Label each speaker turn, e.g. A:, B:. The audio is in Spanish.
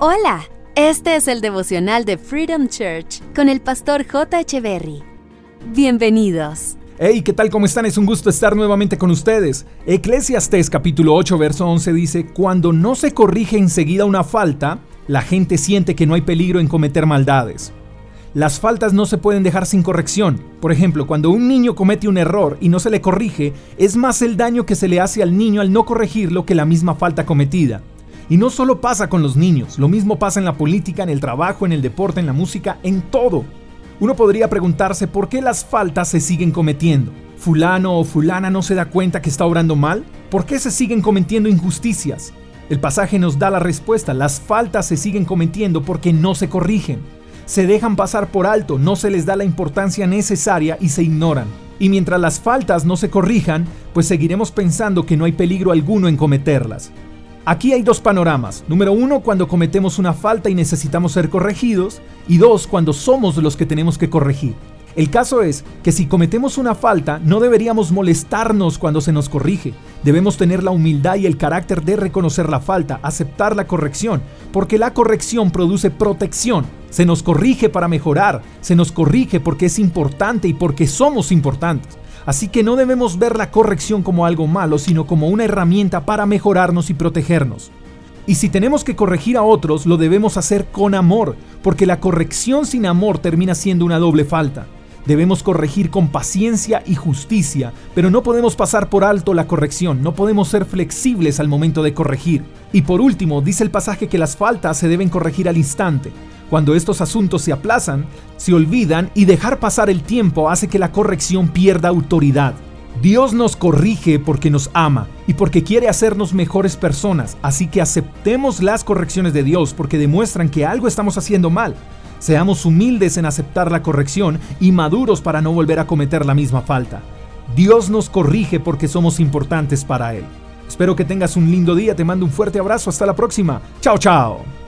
A: Hola, este es el devocional de Freedom Church con el pastor J. Echeverry. Bienvenidos.
B: Hey, ¿qué tal? ¿Cómo están? Es un gusto estar nuevamente con ustedes. Eclesiastes capítulo 8, verso 11 dice, Cuando no se corrige enseguida una falta, la gente siente que no hay peligro en cometer maldades. Las faltas no se pueden dejar sin corrección. Por ejemplo, cuando un niño comete un error y no se le corrige, es más el daño que se le hace al niño al no corregirlo que la misma falta cometida. Y no solo pasa con los niños, lo mismo pasa en la política, en el trabajo, en el deporte, en la música, en todo. Uno podría preguntarse por qué las faltas se siguen cometiendo. ¿Fulano o fulana no se da cuenta que está obrando mal? ¿Por qué se siguen cometiendo injusticias? El pasaje nos da la respuesta, las faltas se siguen cometiendo porque no se corrigen. Se dejan pasar por alto, no se les da la importancia necesaria y se ignoran. Y mientras las faltas no se corrijan, pues seguiremos pensando que no hay peligro alguno en cometerlas. Aquí hay dos panoramas. Número uno, cuando cometemos una falta y necesitamos ser corregidos. Y dos, cuando somos los que tenemos que corregir. El caso es que si cometemos una falta, no deberíamos molestarnos cuando se nos corrige. Debemos tener la humildad y el carácter de reconocer la falta, aceptar la corrección, porque la corrección produce protección. Se nos corrige para mejorar, se nos corrige porque es importante y porque somos importantes. Así que no debemos ver la corrección como algo malo, sino como una herramienta para mejorarnos y protegernos. Y si tenemos que corregir a otros, lo debemos hacer con amor, porque la corrección sin amor termina siendo una doble falta. Debemos corregir con paciencia y justicia, pero no podemos pasar por alto la corrección, no podemos ser flexibles al momento de corregir. Y por último, dice el pasaje que las faltas se deben corregir al instante. Cuando estos asuntos se aplazan, se olvidan y dejar pasar el tiempo hace que la corrección pierda autoridad. Dios nos corrige porque nos ama y porque quiere hacernos mejores personas, así que aceptemos las correcciones de Dios porque demuestran que algo estamos haciendo mal. Seamos humildes en aceptar la corrección y maduros para no volver a cometer la misma falta. Dios nos corrige porque somos importantes para Él. Espero que tengas un lindo día, te mando un fuerte abrazo, hasta la próxima. Chao, chao.